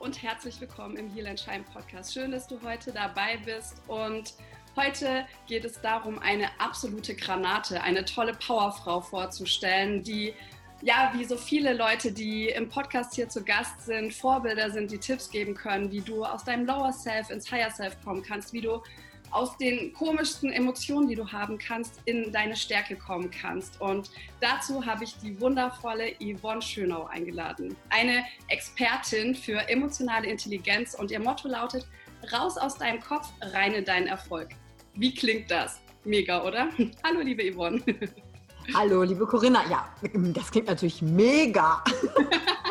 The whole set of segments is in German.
und herzlich willkommen im Heal and Shine Podcast. Schön, dass du heute dabei bist und heute geht es darum, eine absolute Granate, eine tolle Powerfrau vorzustellen, die ja, wie so viele Leute, die im Podcast hier zu Gast sind, Vorbilder sind, die Tipps geben können, wie du aus deinem Lower Self ins Higher Self kommen kannst, wie du aus den komischsten Emotionen, die du haben kannst, in deine Stärke kommen kannst. Und dazu habe ich die wundervolle Yvonne Schönau eingeladen. Eine Expertin für emotionale Intelligenz und ihr Motto lautet, raus aus deinem Kopf, rein in deinen Erfolg. Wie klingt das? Mega, oder? Hallo, liebe Yvonne. Hallo, liebe Corinna. Ja, das klingt natürlich mega.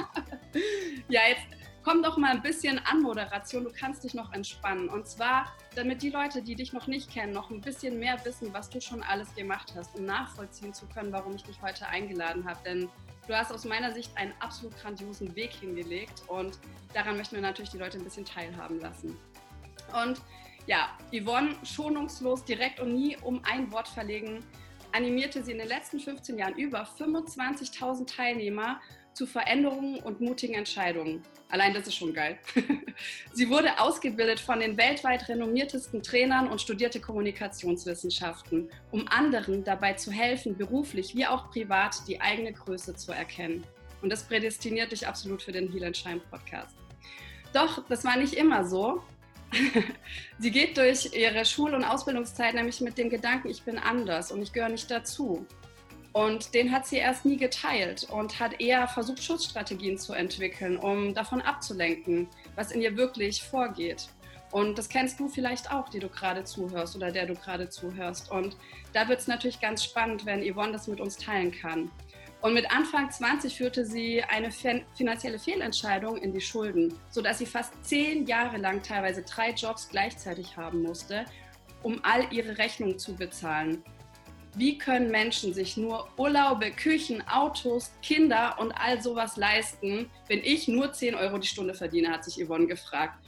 ja, jetzt komm doch mal ein bisschen an Moderation. Du kannst dich noch entspannen. Und zwar, damit die Leute, die dich noch nicht kennen, noch ein bisschen mehr wissen, was du schon alles gemacht hast, um nachvollziehen zu können, warum ich dich heute eingeladen habe. Denn du hast aus meiner Sicht einen absolut grandiosen Weg hingelegt und daran möchten wir natürlich die Leute ein bisschen teilhaben lassen. Und ja, Yvonne, schonungslos, direkt und nie um ein Wort verlegen, animierte sie in den letzten 15 Jahren über 25.000 Teilnehmer zu Veränderungen und mutigen Entscheidungen. Allein das ist schon geil. sie wurde ausgebildet von den weltweit renommiertesten Trainern und studierte Kommunikationswissenschaften, um anderen dabei zu helfen, beruflich wie auch privat die eigene Größe zu erkennen. Und das prädestiniert dich absolut für den Heal and Shine Podcast. Doch das war nicht immer so. Sie geht durch ihre Schul- und Ausbildungszeit nämlich mit dem Gedanken, ich bin anders und ich gehöre nicht dazu. Und den hat sie erst nie geteilt und hat eher versucht, Schutzstrategien zu entwickeln, um davon abzulenken, was in ihr wirklich vorgeht. Und das kennst du vielleicht auch, die du gerade zuhörst oder der du gerade zuhörst. Und da wird es natürlich ganz spannend, wenn Yvonne das mit uns teilen kann. Und mit Anfang 20 führte sie eine finanzielle Fehlentscheidung in die Schulden, sodass sie fast zehn Jahre lang teilweise drei Jobs gleichzeitig haben musste, um all ihre Rechnungen zu bezahlen. Wie können Menschen sich nur Urlaube, Küchen, Autos, Kinder und all sowas leisten, wenn ich nur 10 Euro die Stunde verdiene, hat sich Yvonne gefragt.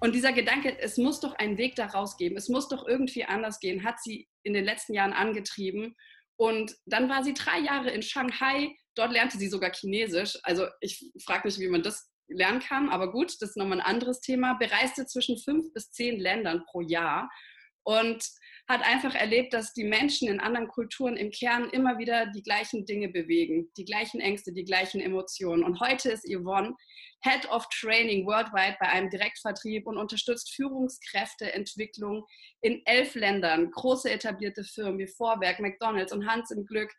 Und dieser Gedanke, es muss doch einen Weg daraus geben, es muss doch irgendwie anders gehen, hat sie in den letzten Jahren angetrieben. Und dann war sie drei Jahre in Shanghai. Dort lernte sie sogar Chinesisch. Also ich frage mich, wie man das lernen kann, aber gut, das ist nochmal ein anderes Thema. Bereiste zwischen fünf bis zehn Ländern pro Jahr und hat einfach erlebt, dass die Menschen in anderen Kulturen im Kern immer wieder die gleichen Dinge bewegen, die gleichen Ängste, die gleichen Emotionen. Und heute ist Yvonne Head of Training worldwide bei einem Direktvertrieb und unterstützt Führungskräfteentwicklung in elf Ländern. Große etablierte Firmen wie Vorwerk, McDonalds und Hans im Glück.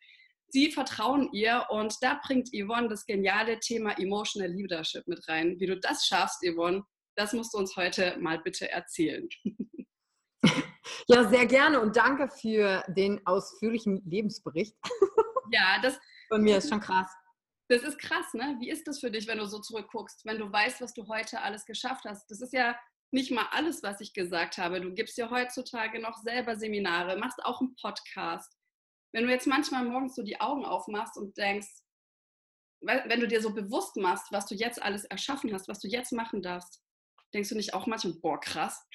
Sie vertrauen ihr und da bringt Yvonne das geniale Thema Emotional Leadership mit rein. Wie du das schaffst, Yvonne, das musst du uns heute mal bitte erzählen. Ja, sehr gerne und danke für den ausführlichen Lebensbericht. Ja, das von mir ist schon krass. Das ist krass, ne? Wie ist das für dich, wenn du so zurückguckst, wenn du weißt, was du heute alles geschafft hast? Das ist ja nicht mal alles, was ich gesagt habe. Du gibst ja heutzutage noch selber Seminare, machst auch einen Podcast. Wenn du jetzt manchmal morgens so die Augen aufmachst und denkst, wenn du dir so bewusst machst, was du jetzt alles erschaffen hast, was du jetzt machen darfst, denkst du nicht auch manchmal, boah, krass.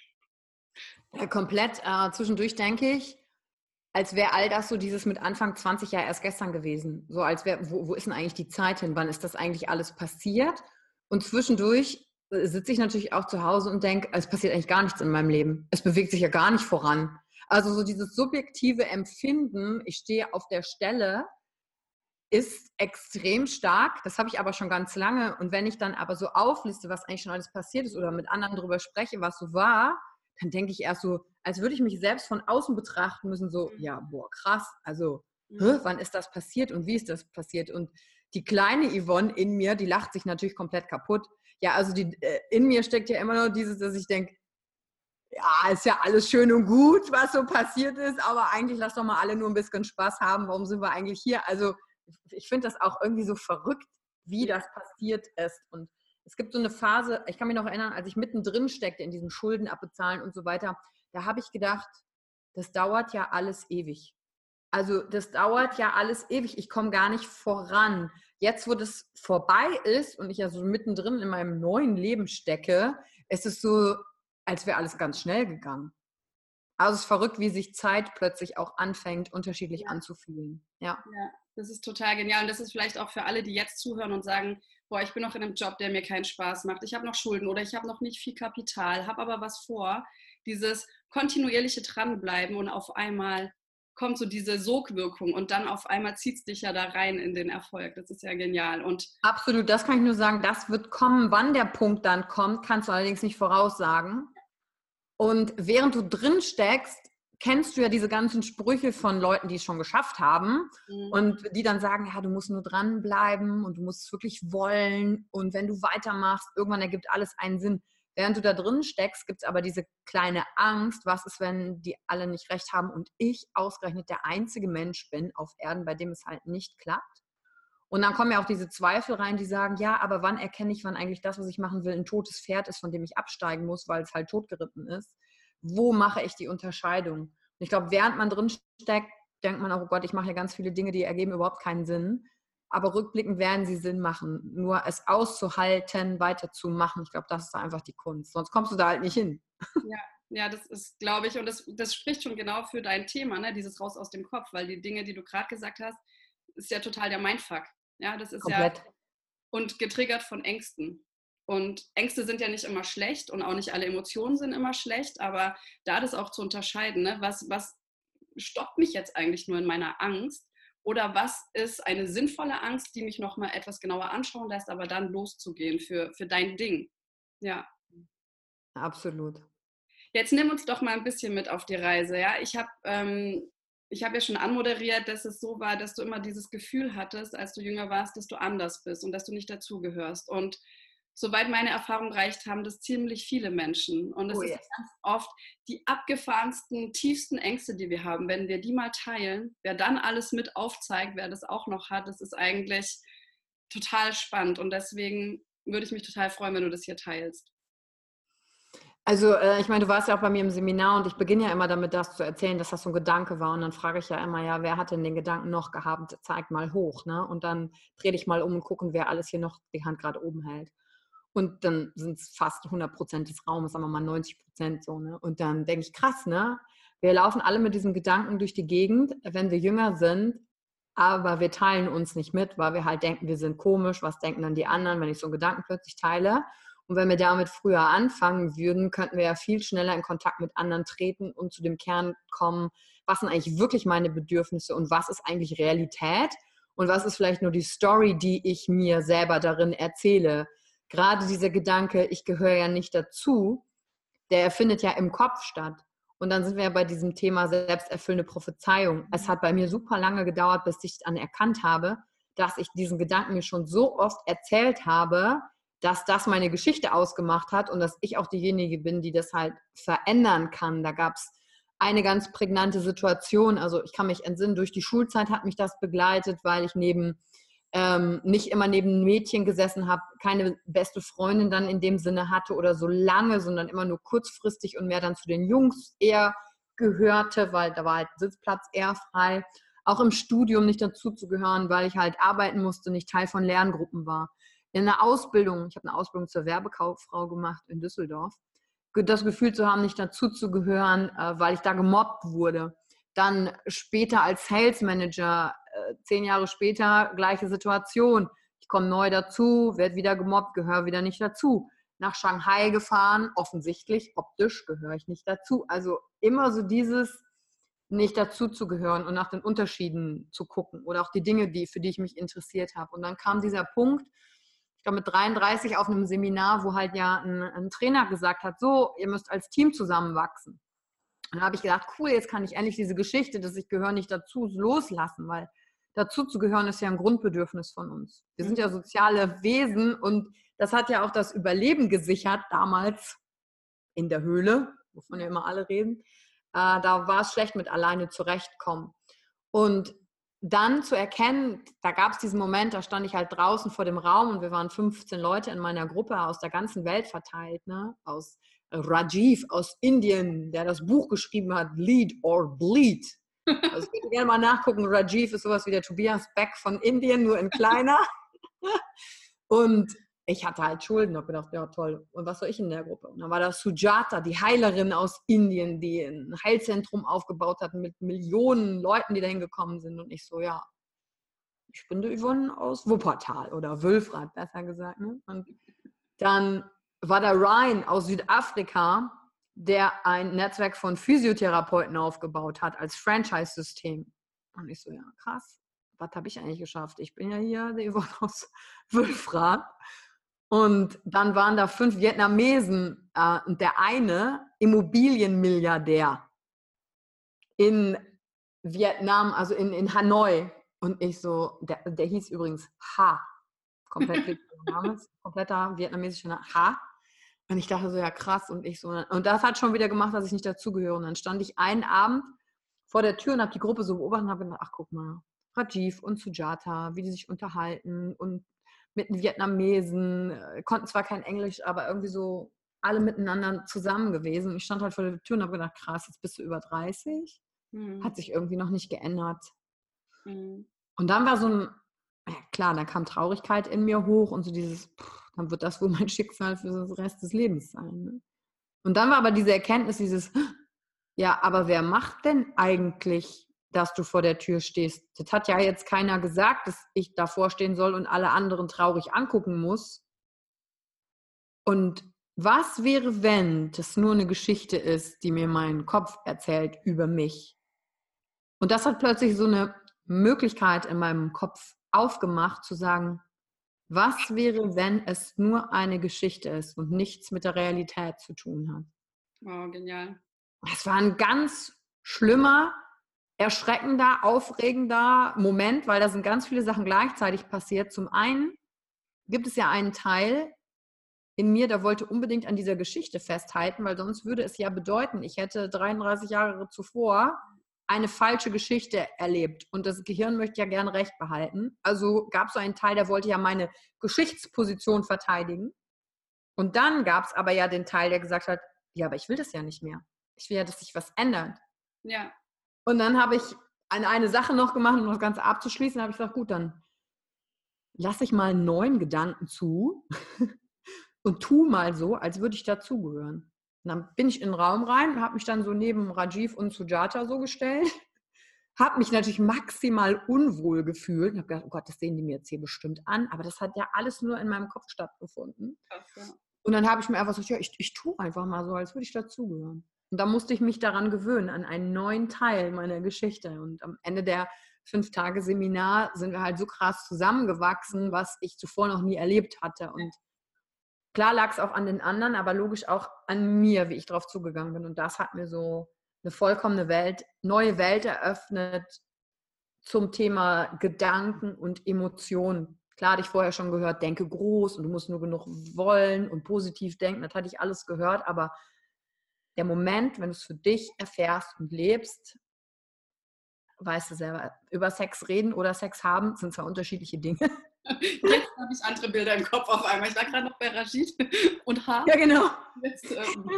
Ja, komplett. Äh, zwischendurch denke ich, als wäre all das so dieses mit Anfang 20 ja erst gestern gewesen. So als wäre, wo, wo ist denn eigentlich die Zeit hin? Wann ist das eigentlich alles passiert? Und zwischendurch äh, sitze ich natürlich auch zu Hause und denke, es passiert eigentlich gar nichts in meinem Leben. Es bewegt sich ja gar nicht voran. Also so dieses subjektive Empfinden, ich stehe auf der Stelle, ist extrem stark. Das habe ich aber schon ganz lange. Und wenn ich dann aber so aufliste, was eigentlich schon alles passiert ist oder mit anderen darüber spreche, was so war, dann denke ich erst so, als würde ich mich selbst von außen betrachten müssen, so, mhm. ja, boah, krass, also, mhm. wann ist das passiert und wie ist das passiert? Und die kleine Yvonne in mir, die lacht sich natürlich komplett kaputt. Ja, also die, äh, in mir steckt ja immer noch dieses, dass ich denke, ja, ist ja alles schön und gut, was so passiert ist, aber eigentlich lass doch mal alle nur ein bisschen Spaß haben. Warum sind wir eigentlich hier? Also ich finde das auch irgendwie so verrückt, wie das passiert ist. Und es gibt so eine Phase, ich kann mich noch erinnern, als ich mittendrin steckte in diesem Schulden abbezahlen und so weiter, da habe ich gedacht, das dauert ja alles ewig. Also das dauert ja alles ewig. Ich komme gar nicht voran. Jetzt, wo das vorbei ist und ich ja so mittendrin in meinem neuen Leben stecke, ist es so, als wäre alles ganz schnell gegangen. Also es ist verrückt, wie sich Zeit plötzlich auch anfängt, unterschiedlich ja. anzufühlen. Ja. ja Das ist total genial. Und das ist vielleicht auch für alle, die jetzt zuhören und sagen, boah, ich bin noch in einem Job, der mir keinen Spaß macht. Ich habe noch Schulden oder ich habe noch nicht viel Kapital, habe aber was vor. Dieses kontinuierliche Dranbleiben und auf einmal kommt so diese Sogwirkung und dann auf einmal zieht es dich ja da rein in den Erfolg. Das ist ja genial. Und Absolut, das kann ich nur sagen, das wird kommen. Wann der Punkt dann kommt, kannst du allerdings nicht voraussagen. Und während du drin steckst, kennst du ja diese ganzen Sprüche von Leuten, die es schon geschafft haben mhm. und die dann sagen, ja, du musst nur dranbleiben und du musst es wirklich wollen und wenn du weitermachst, irgendwann ergibt alles einen Sinn. Während du da drin steckst, gibt es aber diese kleine Angst, was ist, wenn die alle nicht recht haben und ich ausgerechnet der einzige Mensch bin auf Erden, bei dem es halt nicht klappt. Und dann kommen ja auch diese Zweifel rein, die sagen, ja, aber wann erkenne ich, wann eigentlich das, was ich machen will, ein totes Pferd ist, von dem ich absteigen muss, weil es halt totgeritten ist. Wo mache ich die Unterscheidung? Und ich glaube, während man drin steckt, denkt man auch, oh Gott, ich mache ja ganz viele Dinge, die ergeben überhaupt keinen Sinn aber rückblickend werden sie Sinn machen. Nur es auszuhalten, weiterzumachen, ich glaube, das ist einfach die Kunst. Sonst kommst du da halt nicht hin. Ja, ja das ist, glaube ich, und das, das spricht schon genau für dein Thema, ne? dieses Raus aus dem Kopf, weil die Dinge, die du gerade gesagt hast, ist ja total der Mindfuck. Ja, das ist Komplett. ja und getriggert von Ängsten. Und Ängste sind ja nicht immer schlecht und auch nicht alle Emotionen sind immer schlecht, aber da das auch zu unterscheiden, ne? was, was stoppt mich jetzt eigentlich nur in meiner Angst oder was ist eine sinnvolle Angst, die mich nochmal etwas genauer anschauen lässt, aber dann loszugehen für, für dein Ding? Ja. Absolut. Jetzt nimm uns doch mal ein bisschen mit auf die Reise. Ja, ich habe ähm, ich ja schon anmoderiert, dass es so war, dass du immer dieses Gefühl hattest, als du jünger warst, dass du anders bist und dass du nicht dazugehörst. Und soweit meine Erfahrung reicht, haben das ziemlich viele Menschen. Und es oh, ist yes. ganz oft die abgefahrensten, tiefsten Ängste, die wir haben. Wenn wir die mal teilen, wer dann alles mit aufzeigt, wer das auch noch hat, das ist eigentlich total spannend. Und deswegen würde ich mich total freuen, wenn du das hier teilst. Also äh, ich meine, du warst ja auch bei mir im Seminar und ich beginne ja immer damit, das zu erzählen, dass das so ein Gedanke war. Und dann frage ich ja immer, ja, wer hat denn den Gedanken noch gehabt? Zeig mal hoch. Ne? Und dann drehe ich mal um und gucken, wer alles hier noch die Hand gerade oben hält. Und dann sind es fast 100 Prozent des Raumes, sagen wir mal 90 Prozent so. Ne? Und dann denke ich, krass, ne? Wir laufen alle mit diesem Gedanken durch die Gegend, wenn wir jünger sind, aber wir teilen uns nicht mit, weil wir halt denken, wir sind komisch, was denken dann die anderen, wenn ich so einen Gedanken plötzlich teile. Und wenn wir damit früher anfangen würden, könnten wir ja viel schneller in Kontakt mit anderen treten und zu dem Kern kommen, was sind eigentlich wirklich meine Bedürfnisse und was ist eigentlich Realität und was ist vielleicht nur die Story, die ich mir selber darin erzähle gerade dieser Gedanke, ich gehöre ja nicht dazu, der findet ja im Kopf statt. Und dann sind wir ja bei diesem Thema selbsterfüllende Prophezeiung. Es hat bei mir super lange gedauert, bis ich dann erkannt habe, dass ich diesen Gedanken mir schon so oft erzählt habe, dass das meine Geschichte ausgemacht hat und dass ich auch diejenige bin, die das halt verändern kann. Da gab es eine ganz prägnante Situation. Also ich kann mich entsinnen, durch die Schulzeit hat mich das begleitet, weil ich neben ähm, nicht immer neben Mädchen gesessen habe, keine beste Freundin dann in dem Sinne hatte oder so lange, sondern immer nur kurzfristig und mehr dann zu den Jungs eher gehörte, weil da war halt Sitzplatz eher frei. Auch im Studium nicht dazu zu gehören, weil ich halt arbeiten musste, nicht Teil von Lerngruppen war. In der Ausbildung, ich habe eine Ausbildung zur Werbekauffrau gemacht in Düsseldorf, das Gefühl zu haben, nicht dazu zu gehören, äh, weil ich da gemobbt wurde. Dann später als Sales Manager zehn Jahre später gleiche Situation. Ich komme neu dazu, werde wieder gemobbt, gehöre wieder nicht dazu. Nach Shanghai gefahren, offensichtlich, optisch gehöre ich nicht dazu. Also immer so dieses nicht dazu zu gehören und nach den Unterschieden zu gucken oder auch die Dinge, die, für die ich mich interessiert habe. Und dann kam dieser Punkt, ich glaube mit 33 auf einem Seminar, wo halt ja ein, ein Trainer gesagt hat, so, ihr müsst als Team zusammenwachsen. Und dann habe ich gedacht, cool, jetzt kann ich endlich diese Geschichte, dass ich gehöre nicht dazu, loslassen, weil dazu zu gehören ist ja ein Grundbedürfnis von uns. Wir sind ja mhm. soziale Wesen und das hat ja auch das Überleben gesichert damals in der Höhle, wovon ja immer alle reden. Äh, da war es schlecht mit alleine zurechtkommen. Und dann zu erkennen, da gab es diesen Moment, da stand ich halt draußen vor dem Raum und wir waren 15 Leute in meiner Gruppe aus der ganzen Welt verteilt, ne? aus Rajiv aus Indien, der das Buch geschrieben hat, Lead or Bleed. Also ich würde gerne mal nachgucken. Rajiv ist sowas wie der Tobias Beck von Indien, nur in kleiner. Und ich hatte halt Schulden und gedacht, ja toll, und was soll ich in der Gruppe? Und dann war da Sujata, die Heilerin aus Indien, die ein Heilzentrum aufgebaut hat mit Millionen Leuten, die dahin gekommen sind. Und ich so, ja, ich bin der Yvonne aus Wuppertal oder Wülfrath, besser gesagt. Ne? Und dann war der Ryan aus Südafrika, der ein Netzwerk von Physiotherapeuten aufgebaut hat als Franchise-System. Und ich so, ja, krass, was habe ich eigentlich geschafft? Ich bin ja hier der Yvonne aus Wülfrath. Und dann waren da fünf Vietnamesen äh, und der eine Immobilienmilliardär in Vietnam, also in, in Hanoi. Und ich so, der, der hieß übrigens Ha. Komplett kompletter vietnamesischer Name. Ha. Und ich dachte so, ja krass. Und ich so, und das hat schon wieder gemacht, dass ich nicht dazugehöre. Und dann stand ich einen Abend vor der Tür und habe die Gruppe so beobachtet und habe gedacht, ach guck mal, Rajiv und Sujata, wie die sich unterhalten und mit den Vietnamesen, äh, konnten zwar kein Englisch, aber irgendwie so alle miteinander zusammen gewesen. Ich stand halt vor der Tür und habe gedacht, krass, jetzt bist du über 30. Mhm. Hat sich irgendwie noch nicht geändert. Mhm. Und dann war so ein, ja klar, da kam Traurigkeit in mir hoch und so dieses, pff, dann wird das wohl mein Schicksal für den Rest des Lebens sein. Ne? Und dann war aber diese Erkenntnis, dieses, ja, aber wer macht denn eigentlich, dass du vor der Tür stehst? Das hat ja jetzt keiner gesagt, dass ich davor stehen soll und alle anderen traurig angucken muss. Und was wäre, wenn das nur eine Geschichte ist, die mir mein Kopf erzählt über mich? Und das hat plötzlich so eine Möglichkeit in meinem Kopf aufgemacht, zu sagen, was wäre, wenn es nur eine Geschichte ist und nichts mit der Realität zu tun hat? Oh, genial. Es war ein ganz schlimmer, erschreckender, aufregender Moment, weil da sind ganz viele Sachen gleichzeitig passiert. Zum einen gibt es ja einen Teil, in mir, der wollte unbedingt an dieser Geschichte festhalten, weil sonst würde es ja bedeuten, ich hätte 33 Jahre zuvor eine falsche Geschichte erlebt und das Gehirn möchte ja gern Recht behalten. Also gab es so einen Teil, der wollte ja meine Geschichtsposition verteidigen. Und dann gab es aber ja den Teil, der gesagt hat, ja, aber ich will das ja nicht mehr. Ich will ja, dass sich was ändert. Ja. Und dann habe ich eine, eine Sache noch gemacht, um das Ganze abzuschließen, habe ich gesagt, gut, dann lasse ich mal einen neuen Gedanken zu und tu mal so, als würde ich dazugehören. Und dann bin ich in den Raum rein, habe mich dann so neben Rajiv und Sujata so gestellt, habe mich natürlich maximal unwohl gefühlt und habe gedacht, oh Gott, das sehen die mir jetzt hier bestimmt an, aber das hat ja alles nur in meinem Kopf stattgefunden. Krass, Und dann habe ich mir einfach so, ja, ich, ich tue einfach mal so, als würde ich dazugehören. Und da musste ich mich daran gewöhnen, an einen neuen Teil meiner Geschichte. Und am Ende der fünf Tage Seminar sind wir halt so krass zusammengewachsen, was ich zuvor noch nie erlebt hatte. Und Klar lag es auch an den anderen, aber logisch auch an mir, wie ich darauf zugegangen bin. Und das hat mir so eine vollkommene Welt, neue Welt eröffnet zum Thema Gedanken und Emotionen. Klar hatte ich vorher schon gehört, denke groß und du musst nur genug wollen und positiv denken. Das hatte ich alles gehört, aber der Moment, wenn du es für dich erfährst und lebst, weißt du selber, über Sex reden oder Sex haben sind zwar unterschiedliche Dinge, Jetzt habe ich andere Bilder im Kopf auf einmal. Ich war gerade noch bei Rashid und Haar. Ja, genau. Jetzt, ähm,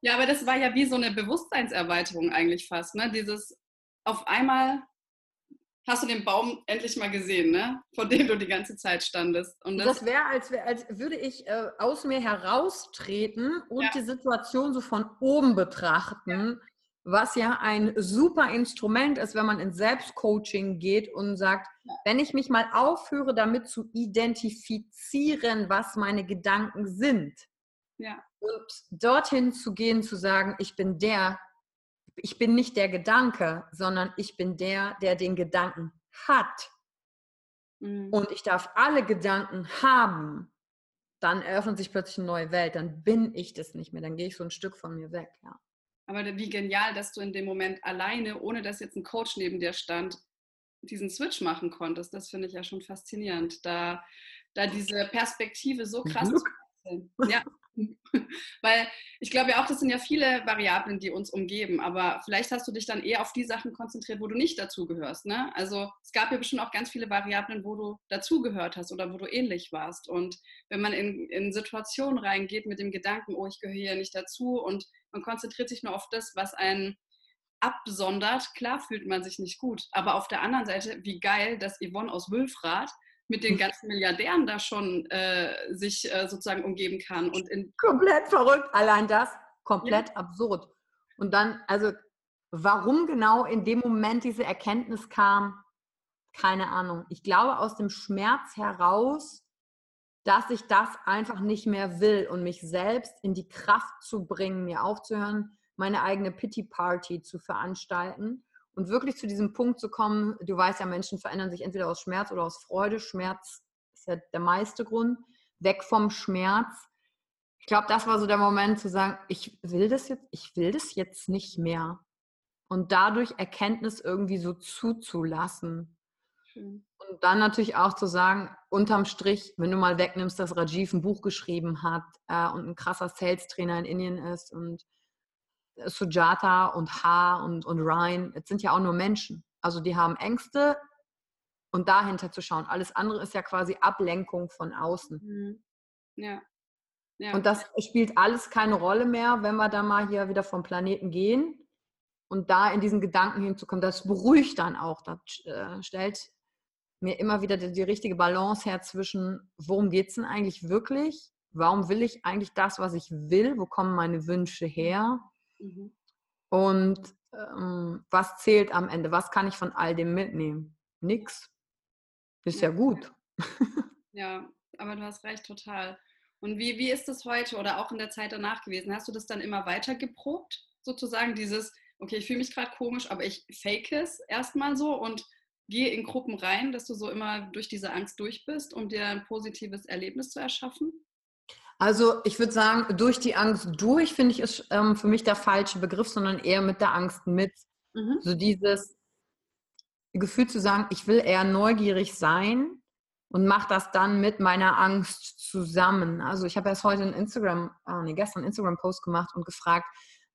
ja, aber das war ja wie so eine Bewusstseinserweiterung eigentlich fast. Ne? Dieses auf einmal hast du den Baum endlich mal gesehen, ne? vor dem du die ganze Zeit standest. Und das, das wäre, als, wär, als würde ich äh, aus mir heraustreten und ja. die Situation so von oben betrachten. Ja. Was ja ein super Instrument ist, wenn man ins Selbstcoaching geht und sagt, wenn ich mich mal aufhöre, damit zu identifizieren, was meine Gedanken sind, ja. und dorthin zu gehen, zu sagen, ich bin der, ich bin nicht der Gedanke, sondern ich bin der, der den Gedanken hat. Mhm. Und ich darf alle Gedanken haben. Dann eröffnet sich plötzlich eine neue Welt. Dann bin ich das nicht mehr. Dann gehe ich so ein Stück von mir weg. Ja. Aber wie genial, dass du in dem Moment alleine, ohne dass jetzt ein Coach neben dir stand, diesen Switch machen konntest, das finde ich ja schon faszinierend, da, da diese Perspektive so krass zu wechseln. Ja. Weil ich glaube ja auch, das sind ja viele Variablen, die uns umgeben, aber vielleicht hast du dich dann eher auf die Sachen konzentriert, wo du nicht dazugehörst. Ne? Also es gab ja bestimmt auch ganz viele Variablen, wo du dazugehört hast oder wo du ähnlich warst. Und wenn man in, in Situationen reingeht mit dem Gedanken, oh, ich gehöre hier nicht dazu und man konzentriert sich nur auf das, was einen absondert, klar fühlt man sich nicht gut. Aber auf der anderen Seite, wie geil, dass Yvonne aus Wülfrath mit den ganzen Milliardären da schon äh, sich äh, sozusagen umgeben kann. Und komplett verrückt, allein das, komplett ja. absurd. Und dann, also warum genau in dem Moment diese Erkenntnis kam, keine Ahnung. Ich glaube aus dem Schmerz heraus, dass ich das einfach nicht mehr will und mich selbst in die Kraft zu bringen, mir aufzuhören, meine eigene Pity Party zu veranstalten und wirklich zu diesem Punkt zu kommen, du weißt ja, Menschen verändern sich entweder aus Schmerz oder aus Freude. Schmerz ist ja der meiste Grund. Weg vom Schmerz. Ich glaube, das war so der Moment zu sagen, ich will das jetzt, ich will das jetzt nicht mehr. Und dadurch Erkenntnis irgendwie so zuzulassen. Schön. Und dann natürlich auch zu sagen, unterm Strich, wenn du mal wegnimmst, dass Rajiv ein Buch geschrieben hat äh, und ein krasser Sales-Trainer in Indien ist und Sujata und Ha und, und Ryan, es sind ja auch nur Menschen. Also die haben Ängste und dahinter zu schauen. Alles andere ist ja quasi Ablenkung von außen. Mhm. Ja. ja. Und das spielt alles keine Rolle mehr, wenn wir da mal hier wieder vom Planeten gehen und da in diesen Gedanken hinzukommen. Das beruhigt dann auch. Das äh, stellt mir immer wieder die, die richtige Balance her zwischen, worum geht es denn eigentlich wirklich? Warum will ich eigentlich das, was ich will? Wo kommen meine Wünsche her? Mhm. Und ähm, was zählt am Ende? Was kann ich von all dem mitnehmen? Nix. Ist ja, ja gut. Ja, aber du hast recht, total. Und wie, wie ist das heute oder auch in der Zeit danach gewesen? Hast du das dann immer weiter geprobt? Sozusagen dieses, okay, ich fühle mich gerade komisch, aber ich fake es erstmal so und gehe in Gruppen rein, dass du so immer durch diese Angst durch bist, um dir ein positives Erlebnis zu erschaffen? Also ich würde sagen, durch die Angst durch, finde ich, ist ähm, für mich der falsche Begriff, sondern eher mit der Angst mit. Mhm. So dieses Gefühl zu sagen, ich will eher neugierig sein und mache das dann mit meiner Angst zusammen. Also ich habe erst heute einen Instagram, äh, nee, gestern einen Instagram-Post gemacht und gefragt,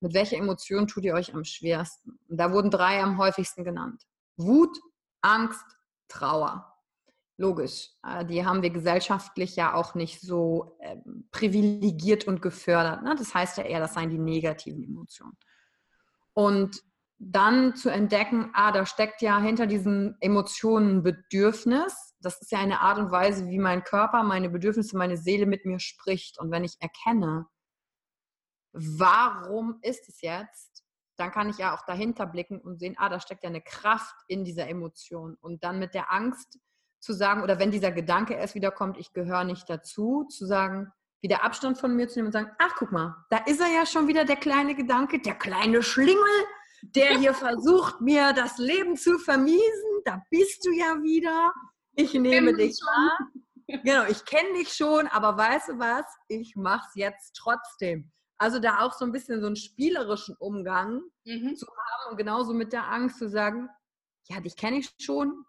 mit welcher Emotion tut ihr euch am schwersten? Und da wurden drei am häufigsten genannt. Wut, Angst, Trauer logisch. Äh, die haben wir gesellschaftlich ja auch nicht so ähm, privilegiert und gefördert. Ne? Das heißt ja eher, das seien die negativen Emotionen. Und dann zu entdecken, ah, da steckt ja hinter diesen Emotionen Bedürfnis. Das ist ja eine Art und Weise, wie mein Körper, meine Bedürfnisse, meine Seele mit mir spricht. Und wenn ich erkenne, warum ist es jetzt, dann kann ich ja auch dahinter blicken und sehen, ah, da steckt ja eine Kraft in dieser Emotion. Und dann mit der Angst zu sagen, oder wenn dieser Gedanke erst wieder kommt, ich gehöre nicht dazu, zu sagen, wieder Abstand von mir zu nehmen und sagen, ach guck mal, da ist er ja schon wieder der kleine Gedanke, der kleine Schlingel, der hier versucht, mir das Leben zu vermiesen. Da bist du ja wieder. Ich nehme dich wahr. Genau, ich kenne dich schon, aber weißt du was? Ich mache es jetzt trotzdem. Also da auch so ein bisschen so einen spielerischen Umgang mhm. zu haben und genauso mit der Angst zu sagen, ja, dich kenne ich schon,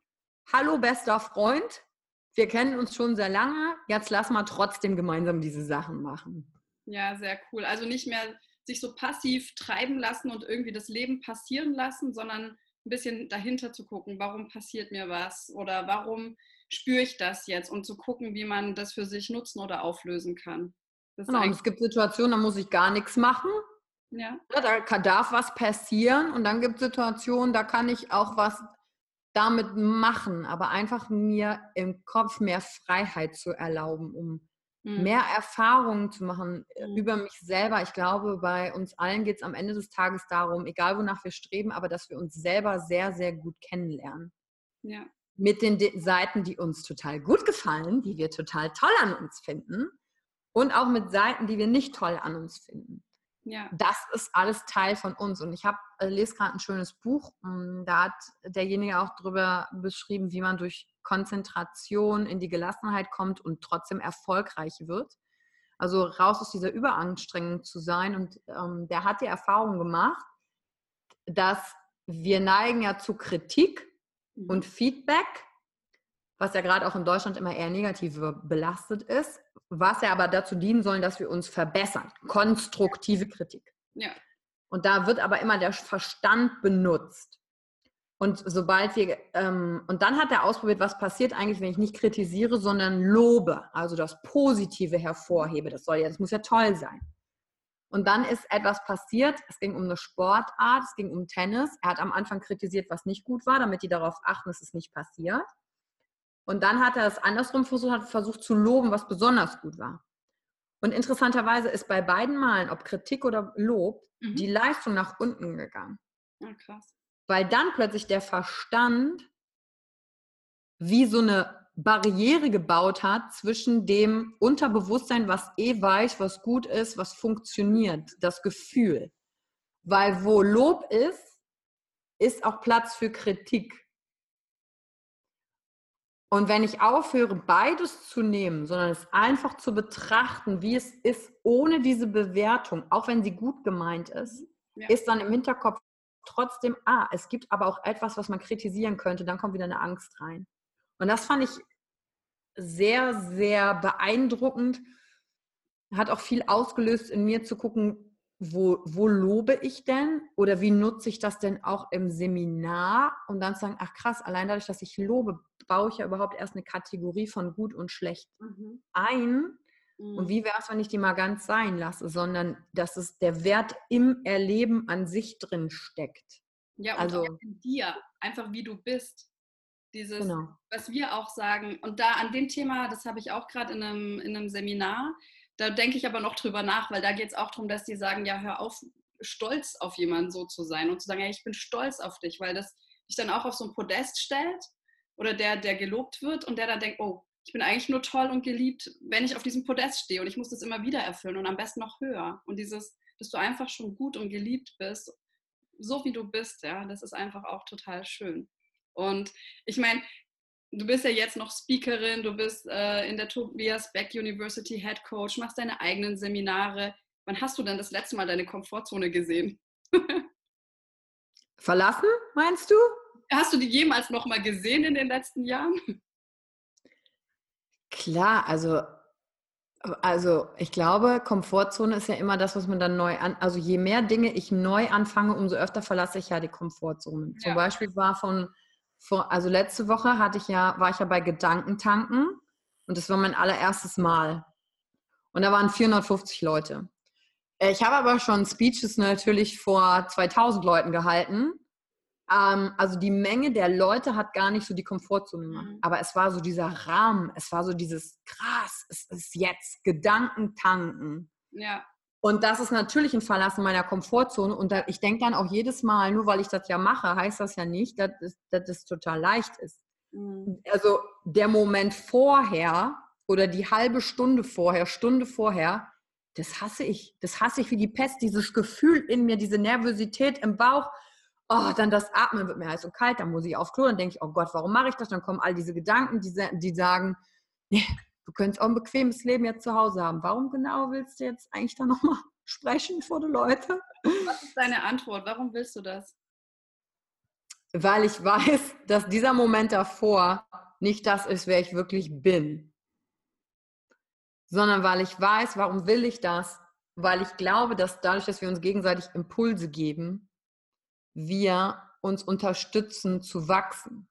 hallo bester Freund, wir kennen uns schon sehr lange, jetzt lass mal trotzdem gemeinsam diese Sachen machen. Ja, sehr cool. Also nicht mehr sich so passiv treiben lassen und irgendwie das Leben passieren lassen, sondern ein bisschen dahinter zu gucken, warum passiert mir was oder warum spüre ich das jetzt und zu gucken, wie man das für sich nutzen oder auflösen kann. genau, und es gibt Situationen, da muss ich gar nichts machen. Ja. ja da kann, darf was passieren und dann gibt es Situationen, da kann ich auch was damit machen, aber einfach mir im Kopf mehr Freiheit zu erlauben, um mhm. mehr Erfahrungen zu machen mhm. über mich selber. Ich glaube, bei uns allen geht es am Ende des Tages darum, egal wonach wir streben, aber dass wir uns selber sehr, sehr gut kennenlernen. Ja. Mit den Seiten, die uns total gut gefallen, die wir total toll an uns finden und auch mit Seiten, die wir nicht toll an uns finden. Ja. Das ist alles Teil von uns. Und ich habe äh, lese gerade ein schönes Buch. Hm, da hat derjenige auch darüber beschrieben, wie man durch Konzentration in die Gelassenheit kommt und trotzdem erfolgreich wird. Also raus aus dieser Überanstrengung zu sein. Und ähm, der hat die Erfahrung gemacht, dass wir neigen ja zu Kritik mhm. und Feedback, was ja gerade auch in Deutschland immer eher negativ belastet ist was ja aber dazu dienen sollen, dass wir uns verbessern. Konstruktive Kritik. Ja. Und da wird aber immer der Verstand benutzt. Und sobald wir, ähm, und dann hat er ausprobiert, was passiert eigentlich, wenn ich nicht kritisiere, sondern lobe, also das Positive hervorhebe. Das soll ja, das muss ja toll sein. Und dann ist etwas passiert. Es ging um eine Sportart, es ging um Tennis. Er hat am Anfang kritisiert, was nicht gut war, damit die darauf achten, dass es nicht passiert. Und dann hat er es andersrum versucht, hat versucht zu loben, was besonders gut war. Und interessanterweise ist bei beiden Malen, ob Kritik oder Lob, mhm. die Leistung nach unten gegangen. Ja, krass. Weil dann plötzlich der Verstand wie so eine Barriere gebaut hat zwischen dem Unterbewusstsein, was eh weiß, was gut ist, was funktioniert, das Gefühl. Weil wo Lob ist, ist auch Platz für Kritik. Und wenn ich aufhöre, beides zu nehmen, sondern es einfach zu betrachten, wie es ist, ohne diese Bewertung, auch wenn sie gut gemeint ist, ja. ist dann im Hinterkopf trotzdem, ah, es gibt aber auch etwas, was man kritisieren könnte, dann kommt wieder eine Angst rein. Und das fand ich sehr, sehr beeindruckend. Hat auch viel ausgelöst in mir zu gucken, wo, wo lobe ich denn oder wie nutze ich das denn auch im Seminar und dann zu sagen, ach krass, allein dadurch, dass ich lobe, baue ich ja überhaupt erst eine Kategorie von gut und schlecht mhm. ein. Mhm. Und wie wäre es, wenn ich die mal ganz sein lasse, sondern dass es der Wert im Erleben an sich drin steckt. Ja, und also, auch in dir, einfach wie du bist. Dieses, genau. was wir auch sagen, und da an dem Thema, das habe ich auch gerade in einem, in einem Seminar, da denke ich aber noch drüber nach, weil da geht es auch darum, dass die sagen, ja, hör auf, stolz auf jemanden so zu sein und zu sagen, ja, ich bin stolz auf dich, weil das dich dann auch auf so ein Podest stellt oder der, der gelobt wird und der dann denkt, oh, ich bin eigentlich nur toll und geliebt, wenn ich auf diesem Podest stehe und ich muss das immer wieder erfüllen und am besten noch höher. Und dieses, dass du einfach schon gut und geliebt bist, so wie du bist, ja, das ist einfach auch total schön. Und ich meine, du bist ja jetzt noch Speakerin, du bist äh, in der Tobias Beck University Head Coach, machst deine eigenen Seminare. Wann hast du denn das letzte Mal deine Komfortzone gesehen? Verlassen, meinst du? Hast du die jemals noch mal gesehen in den letzten Jahren? Klar, also also ich glaube, Komfortzone ist ja immer das, was man dann neu an. Also je mehr Dinge ich neu anfange, umso öfter verlasse ich ja die Komfortzone. Zum ja. Beispiel war von vor, also letzte Woche hatte ich ja, war ich ja bei Gedankentanken und das war mein allererstes Mal. Und da waren 450 Leute. Äh, ich habe aber schon Speeches natürlich vor 2000 Leuten gehalten. Ähm, also die Menge der Leute hat gar nicht so die Komfortzone gemacht. Mhm. Aber es war so dieser Rahmen, es war so dieses krass, es ist jetzt Gedankentanken. Ja. Und das ist natürlich ein Verlassen meiner Komfortzone. Und da, ich denke dann auch jedes Mal, nur weil ich das ja mache, heißt das ja nicht, dass, dass es total leicht ist. Mhm. Also der Moment vorher oder die halbe Stunde vorher, Stunde vorher, das hasse ich. Das hasse ich wie die Pest. Dieses Gefühl in mir, diese Nervosität im Bauch. Oh, dann das Atmen wird mir heiß und kalt, dann muss ich auf Klo, dann denke ich, oh Gott, warum mache ich das? Dann kommen all diese Gedanken, die, die sagen, nee, du könntest auch ein bequemes Leben jetzt zu Hause haben. Warum genau willst du jetzt eigentlich da nochmal sprechen vor den Leuten? Was ist deine Antwort? Warum willst du das? Weil ich weiß, dass dieser Moment davor nicht das ist, wer ich wirklich bin. Sondern weil ich weiß, warum will ich das? Weil ich glaube, dass dadurch, dass wir uns gegenseitig Impulse geben, wir uns unterstützen zu wachsen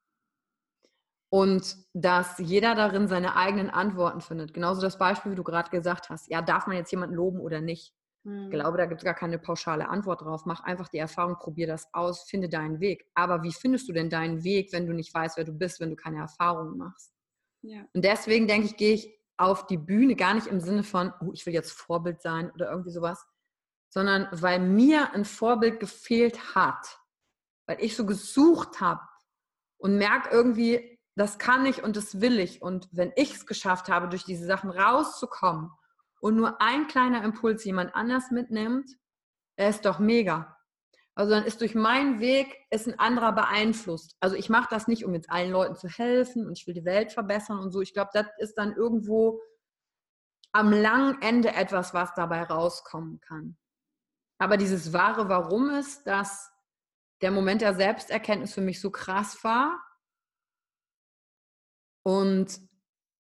und dass jeder darin seine eigenen Antworten findet. Genauso das Beispiel, wie du gerade gesagt hast. Ja, darf man jetzt jemanden loben oder nicht? Hm. Ich glaube, da gibt es gar keine pauschale Antwort drauf. Mach einfach die Erfahrung, probier das aus, finde deinen Weg. Aber wie findest du denn deinen Weg, wenn du nicht weißt, wer du bist, wenn du keine Erfahrungen machst? Ja. Und deswegen denke ich, gehe ich auf die Bühne gar nicht im Sinne von, oh, ich will jetzt Vorbild sein oder irgendwie sowas, sondern weil mir ein Vorbild gefehlt hat, weil ich so gesucht habe und merke irgendwie, das kann ich und das will ich. Und wenn ich es geschafft habe, durch diese Sachen rauszukommen und nur ein kleiner Impuls jemand anders mitnimmt, er ist doch mega. Also dann ist durch meinen Weg ist ein anderer beeinflusst. Also ich mache das nicht, um jetzt allen Leuten zu helfen und ich will die Welt verbessern und so. Ich glaube, das ist dann irgendwo am langen Ende etwas, was dabei rauskommen kann. Aber dieses wahre Warum ist, dass der Moment der Selbsterkenntnis für mich so krass war, und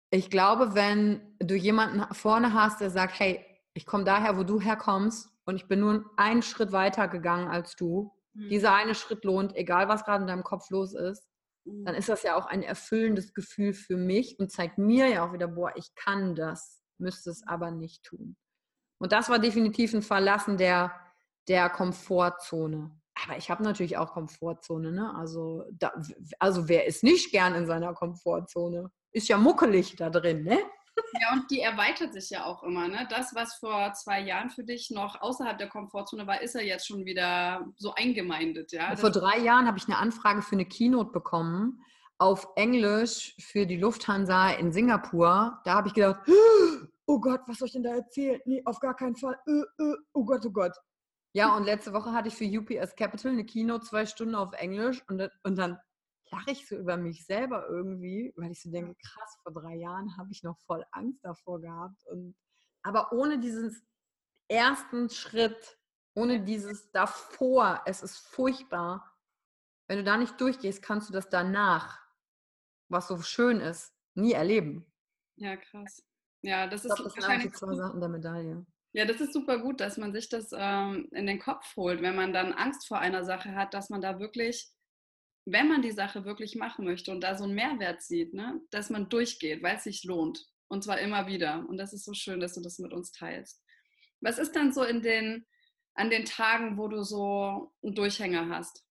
ich glaube, wenn du jemanden vorne hast, der sagt, hey, ich komme daher, wo du herkommst und ich bin nur einen Schritt weiter gegangen als du, mhm. dieser eine Schritt lohnt, egal was gerade in deinem Kopf los ist, mhm. dann ist das ja auch ein erfüllendes Gefühl für mich und zeigt mir ja auch wieder, boah, ich kann das, müsste es aber nicht tun. Und das war definitiv ein Verlassen der, der Komfortzone. Aber ich habe natürlich auch Komfortzone, ne? Also, da, also wer ist nicht gern in seiner Komfortzone? Ist ja muckelig da drin, ne? Ja, und die erweitert sich ja auch immer. Ne? Das, was vor zwei Jahren für dich noch außerhalb der Komfortzone war, ist ja jetzt schon wieder so eingemeindet. Ja? Vor drei Jahren habe ich eine Anfrage für eine Keynote bekommen auf Englisch für die Lufthansa in Singapur. Da habe ich gedacht, oh Gott, was soll ich denn da erzählen? Nee, auf gar keinen Fall. Äh, äh, oh Gott, oh Gott. Ja, und letzte Woche hatte ich für UPS Capital eine Kino zwei Stunden auf Englisch und, und dann lache ich so über mich selber irgendwie, weil ich so denke, krass, vor drei Jahren habe ich noch voll Angst davor gehabt. Und, aber ohne diesen ersten Schritt, ohne dieses davor, es ist furchtbar. Wenn du da nicht durchgehst, kannst du das danach, was so schön ist, nie erleben. Ja, krass. Ja, das ist glaub, das wahrscheinlich zwei Seiten der Medaille. Ja, das ist super gut, dass man sich das ähm, in den Kopf holt, wenn man dann Angst vor einer Sache hat, dass man da wirklich wenn man die Sache wirklich machen möchte und da so einen Mehrwert sieht, ne, dass man durchgeht, weil es sich lohnt. Und zwar immer wieder. Und das ist so schön, dass du das mit uns teilst. Was ist dann so in den, an den Tagen, wo du so einen Durchhänger hast?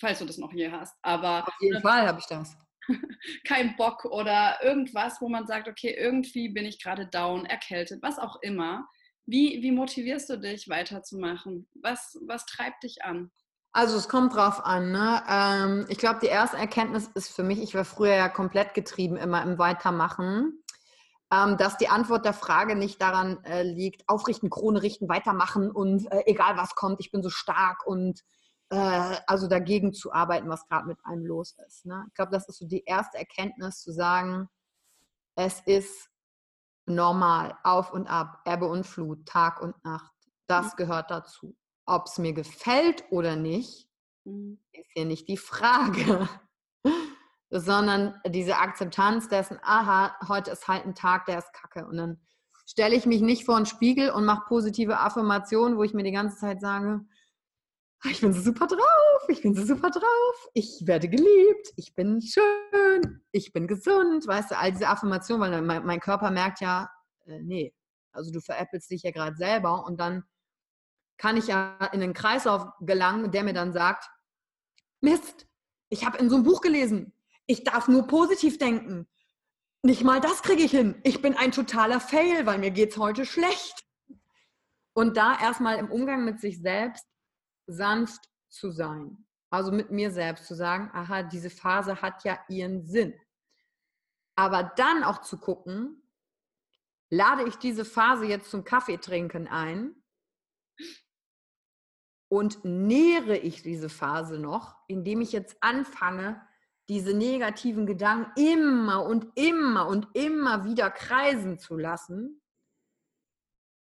Falls du das noch je hast. Aber Auf jeden Fall habe ich das. Kein Bock oder irgendwas, wo man sagt, okay, irgendwie bin ich gerade down, erkältet, was auch immer. Wie, wie motivierst du dich weiterzumachen? Was, was treibt dich an? Also es kommt drauf an. Ne? Ähm, ich glaube, die erste Erkenntnis ist für mich, ich war früher ja komplett getrieben, immer im Weitermachen, ähm, dass die Antwort der Frage nicht daran äh, liegt, aufrichten, Krone richten, weitermachen und äh, egal was kommt, ich bin so stark und äh, also dagegen zu arbeiten, was gerade mit einem los ist. Ne? Ich glaube, das ist so die erste Erkenntnis, zu sagen, es ist normal, auf und ab, Erbe und Flut, Tag und Nacht. Das gehört dazu. Ob es mir gefällt oder nicht, mhm. ist hier nicht die Frage, sondern diese Akzeptanz dessen, aha, heute ist halt ein Tag, der ist kacke. Und dann stelle ich mich nicht vor einen Spiegel und mache positive Affirmationen, wo ich mir die ganze Zeit sage, ich bin so super drauf, ich bin so super drauf, ich werde geliebt, ich bin schön, ich bin gesund, weißt du, all diese Affirmationen, weil mein, mein Körper merkt ja, äh, nee, also du veräppelst dich ja gerade selber und dann kann ich ja in einen Kreislauf gelangen, der mir dann sagt, Mist, ich habe in so einem Buch gelesen, ich darf nur positiv denken. Nicht mal das kriege ich hin. Ich bin ein totaler Fail, weil mir geht es heute schlecht. Und da erstmal im Umgang mit sich selbst sanft zu sein. Also mit mir selbst zu sagen, aha, diese Phase hat ja ihren Sinn. Aber dann auch zu gucken, lade ich diese Phase jetzt zum Kaffee trinken ein und nähere ich diese Phase noch, indem ich jetzt anfange, diese negativen Gedanken immer und immer und immer wieder kreisen zu lassen,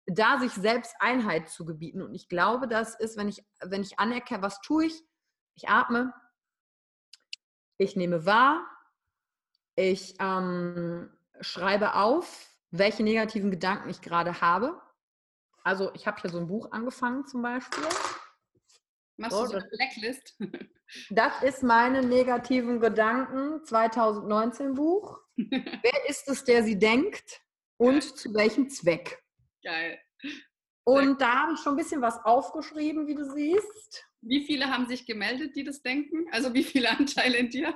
da sich selbst Einheit zu gebieten. Und ich glaube, das ist, wenn ich, wenn ich anerkenne, was tue ich? Ich atme, ich nehme wahr, ich ähm, schreibe auf, welche negativen Gedanken ich gerade habe. Also ich habe hier so ein Buch angefangen zum Beispiel. Machst du so eine Blacklist? Das ist meine negativen Gedanken 2019 Buch. Wer ist es, der sie denkt und zu welchem Zweck? Geil. Und da habe ich schon ein bisschen was aufgeschrieben, wie du siehst. Wie viele haben sich gemeldet, die das denken? Also wie viele Anteile in dir?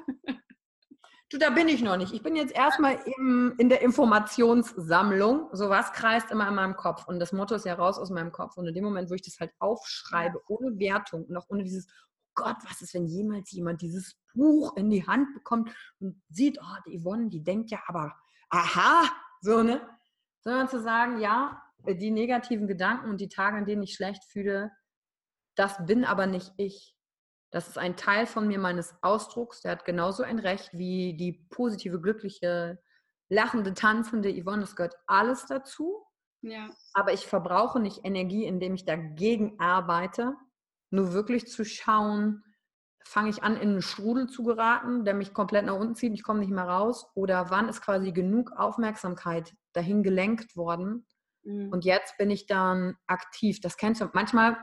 Du, da bin ich noch nicht. Ich bin jetzt erstmal im, in der Informationssammlung. So was kreist immer in meinem Kopf. Und das Motto ist ja raus aus meinem Kopf. Und in dem Moment, wo ich das halt aufschreibe, ohne Wertung und auch ohne dieses, oh Gott, was ist, wenn jemals jemand dieses Buch in die Hand bekommt und sieht, oh, die Yvonne, die denkt ja aber, aha, so, ne? Sondern zu sagen, ja, die negativen Gedanken und die Tage, an denen ich schlecht fühle, das bin aber nicht ich. Das ist ein Teil von mir meines Ausdrucks. Der hat genauso ein Recht wie die positive, glückliche, lachende, tanzende Yvonne. Das gehört alles dazu. Ja. Aber ich verbrauche nicht Energie, indem ich dagegen arbeite. Nur wirklich zu schauen, fange ich an, in einen Strudel zu geraten, der mich komplett nach unten zieht, ich komme nicht mehr raus. Oder wann ist quasi genug Aufmerksamkeit dahin gelenkt worden? Mhm. Und jetzt bin ich dann aktiv. Das kennst du. Manchmal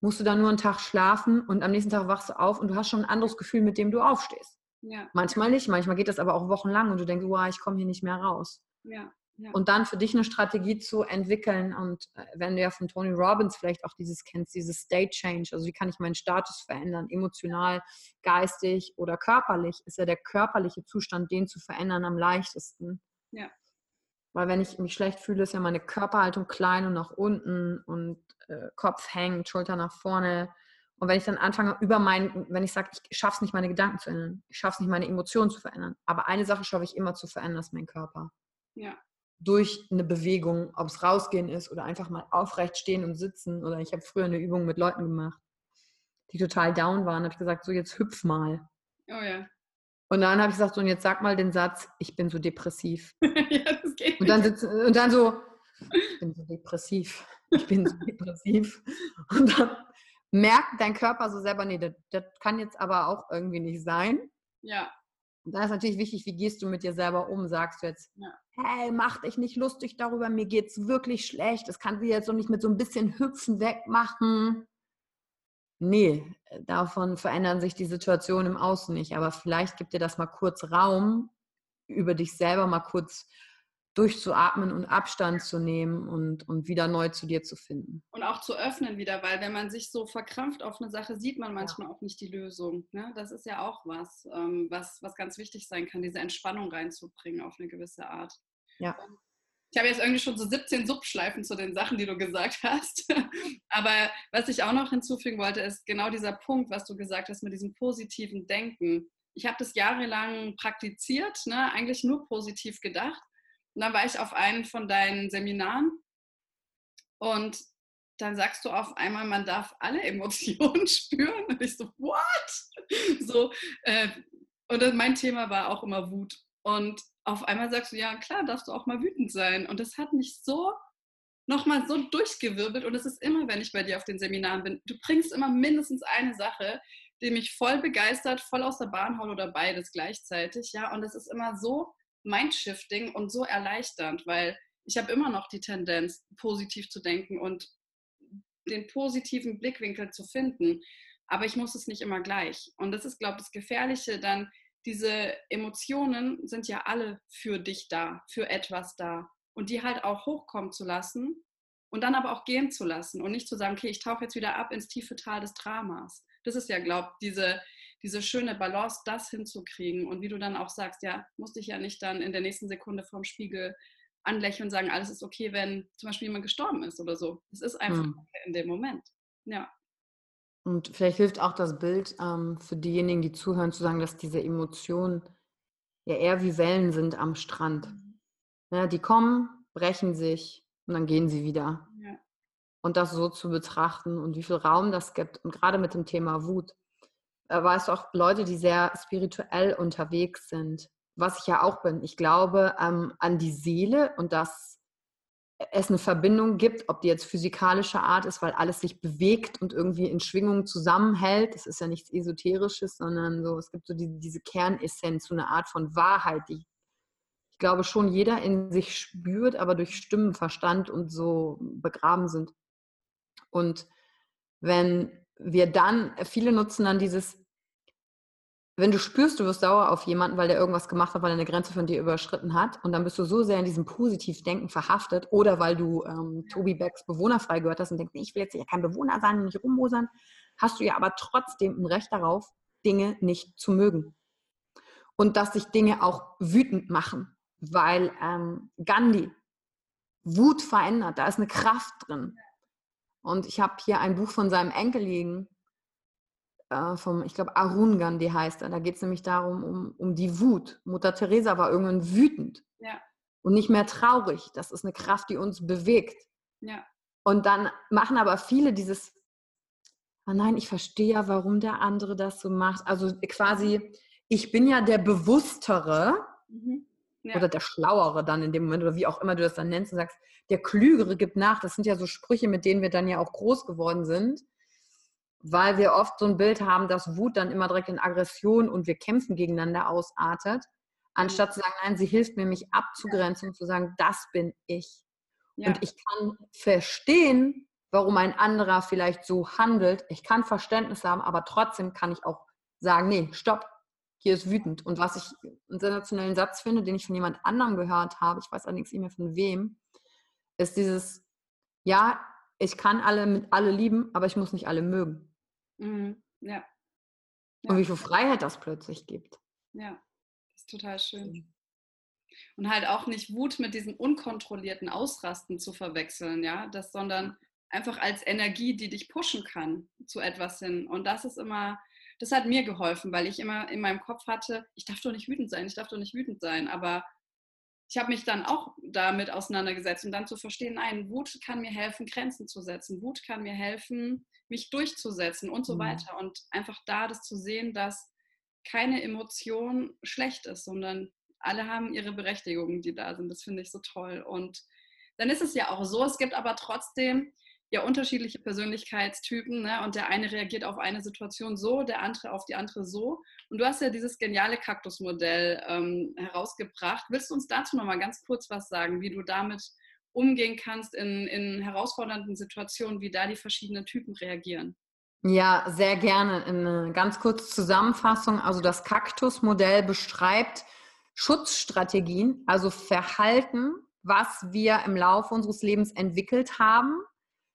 musst du dann nur einen Tag schlafen und am nächsten Tag wachst du auf und du hast schon ein anderes Gefühl, mit dem du aufstehst. Ja. Manchmal nicht, manchmal geht das aber auch wochenlang und du denkst, wow, ich komme hier nicht mehr raus. Ja. Ja. Und dann für dich eine Strategie zu entwickeln und äh, wenn du ja von Tony Robbins vielleicht auch dieses kennst, dieses State Change, also wie kann ich meinen Status verändern, emotional, geistig oder körperlich, ist ja der körperliche Zustand, den zu verändern am leichtesten. Ja. Weil wenn ich mich schlecht fühle, ist ja meine Körperhaltung klein und nach unten und äh, Kopf hängt, Schulter nach vorne Und wenn ich dann anfange, über meinen, wenn ich sage, ich schaffe es nicht, meine Gedanken zu ändern, ich schaffe es nicht, meine Emotionen zu verändern. Aber eine Sache schaffe ich immer zu verändern, ist mein Körper. Ja. Durch eine Bewegung, ob es rausgehen ist oder einfach mal aufrecht stehen und sitzen. Oder ich habe früher eine Übung mit Leuten gemacht, die total down waren. Da habe ich gesagt, so jetzt hüpf mal. Oh ja. Und dann habe ich gesagt, so und jetzt sag mal den Satz, ich bin so depressiv. ja, das geht Und dann, sitzen, und dann so, ich bin so depressiv. Ich bin so depressiv. Und dann merkt dein Körper so selber, nee, das, das kann jetzt aber auch irgendwie nicht sein. Ja. Und da ist natürlich wichtig, wie gehst du mit dir selber um? Sagst du jetzt, Ja. hey, mach dich nicht lustig darüber, mir geht's wirklich schlecht. Das kann sie jetzt so nicht mit so ein bisschen Hüpfen wegmachen. Nee, davon verändern sich die Situationen im Außen nicht. Aber vielleicht gibt dir das mal kurz Raum, über dich selber mal kurz durchzuatmen und Abstand zu nehmen und, und wieder neu zu dir zu finden. Und auch zu öffnen wieder, weil wenn man sich so verkrampft auf eine Sache, sieht man manchmal auch nicht die Lösung. Ne? Das ist ja auch was, ähm, was, was ganz wichtig sein kann, diese Entspannung reinzubringen auf eine gewisse Art. Ja. Ich habe jetzt irgendwie schon so 17 Subschleifen zu den Sachen, die du gesagt hast. Aber was ich auch noch hinzufügen wollte, ist genau dieser Punkt, was du gesagt hast mit diesem positiven Denken. Ich habe das jahrelang praktiziert, ne? eigentlich nur positiv gedacht. Und dann war ich auf einem von deinen Seminaren und dann sagst du auf einmal, man darf alle Emotionen spüren. Und ich so, what? So, äh, und mein Thema war auch immer Wut. Und auf einmal sagst du, ja klar, darfst du auch mal wütend sein. Und das hat mich so nochmal so durchgewirbelt. Und es ist immer, wenn ich bei dir auf den Seminaren bin, du bringst immer mindestens eine Sache, die mich voll begeistert, voll aus der Bahn haut oder beides gleichzeitig. Ja, und es ist immer so mindshifting und so erleichternd, weil ich habe immer noch die Tendenz, positiv zu denken und den positiven Blickwinkel zu finden. Aber ich muss es nicht immer gleich. Und das ist, glaube ich, das Gefährliche dann. Diese Emotionen sind ja alle für dich da, für etwas da. Und die halt auch hochkommen zu lassen und dann aber auch gehen zu lassen und nicht zu sagen, okay, ich tauche jetzt wieder ab ins tiefe Tal des Dramas. Das ist ja, glaube ich, diese, diese schöne Balance, das hinzukriegen. Und wie du dann auch sagst, ja, musste ich ja nicht dann in der nächsten Sekunde vorm Spiegel anlächeln und sagen, alles ist okay, wenn zum Beispiel jemand gestorben ist oder so. Es ist einfach Hm. okay in dem Moment. Ja. Und vielleicht hilft auch das Bild ähm, für diejenigen, die zuhören, zu sagen, dass diese Emotionen ja eher wie Wellen sind am Strand. Ja, die kommen, brechen sich und dann gehen sie wieder. Ja. Und das so zu betrachten und wie viel Raum das gibt. Und gerade mit dem Thema Wut, weißt du auch Leute, die sehr spirituell unterwegs sind, was ich ja auch bin. Ich glaube ähm, an die Seele und dass es eine Verbindung gibt, ob die jetzt physikalischer Art ist, weil alles sich bewegt und irgendwie in Schwingungen zusammenhält. Das ist ja nichts Esoterisches, sondern so, es gibt so die, diese Kernessenz, so eine Art von Wahrheit, die ich glaube schon jeder in sich spürt, aber durch Stimmenverstand und so begraben sind. Und wenn wir dann, viele nutzen dann dieses, wenn du spürst, du wirst sauer auf jemanden, weil der irgendwas gemacht hat, weil er eine Grenze von dir überschritten hat und dann bist du so sehr in diesem Positivdenken verhaftet oder weil du ähm, Toby Becks bewohnerfrei gehört hast und denkst, nee, ich will jetzt ja kein Bewohner sein und nicht rummosern, hast du ja aber trotzdem ein Recht darauf, Dinge nicht zu mögen. Und dass sich Dinge auch wütend machen, weil ähm, Gandhi Wut verändert, da ist eine Kraft drin. Und ich habe hier ein Buch von seinem Enkel liegen, äh, vom, ich glaube, Arun Gandhi heißt er. Da geht es nämlich darum, um, um die Wut. Mutter Teresa war irgendwann wütend Ja. und nicht mehr traurig. Das ist eine Kraft, die uns bewegt. Ja. Und dann machen aber viele dieses, ah nein, ich verstehe ja, warum der andere das so macht. Also quasi, ich bin ja der Bewusstere Mhm. Ja. oder der Schlauere dann in dem Moment oder wie auch immer du das dann nennst und sagst, der Klügere gibt nach. Das sind ja so Sprüche, mit denen wir dann ja auch groß geworden sind, weil wir oft so ein Bild haben, dass Wut dann immer direkt in Aggression und wir kämpfen gegeneinander ausartet, anstatt zu sagen, nein, sie hilft mir, mich abzugrenzen und zu sagen, das bin ich. Ja. Und ich kann verstehen, warum ein anderer vielleicht so handelt. Ich kann Verständnis haben, aber trotzdem kann ich auch sagen, nee, stopp, hier ist wütend. Und was ich einen sensationellen Satz finde, den ich von jemand anderem gehört habe, ich weiß allerdings nicht mehr von wem, ist dieses, ja, ich kann alle mit alle lieben, aber ich muss nicht alle mögen. Mhm. Ja. Und wie viel Freiheit das plötzlich gibt. Ja. Das ist total schön. Und halt auch nicht Wut mit diesen unkontrollierten Ausrasten zu verwechseln, ja, das, sondern einfach als Energie, die dich pushen kann zu etwas hin. Und das ist immer, das hat mir geholfen, weil ich immer in meinem Kopf hatte, ich darf doch nicht wütend sein, ich darf doch nicht wütend sein. Aber ich habe mich dann auch damit auseinandergesetzt und dann zu verstehen, nein, Wut kann mir helfen, Grenzen zu setzen. Wut kann mir helfen, mich durchzusetzen und so mhm. weiter. Und einfach da das zu sehen, dass keine Emotion schlecht ist, sondern alle haben ihre Berechtigungen, die da sind. Das finde ich so toll. Und dann ist es ja auch so, es gibt aber trotzdem ja unterschiedliche Persönlichkeitstypen ne? und der eine reagiert auf eine Situation so, der andere auf die andere so. Und du hast ja dieses geniale Kaktusmodell ähm, herausgebracht. Willst du uns dazu noch mal ganz kurz was sagen, wie du damit umgehen kannst in, in herausfordernden Situationen, wie da die verschiedenen Typen reagieren? Ja, sehr gerne. Eine ganz kurze Zusammenfassung. Also das Kaktusmodell beschreibt Schutzstrategien, also Verhalten, was wir im Laufe unseres Lebens entwickelt haben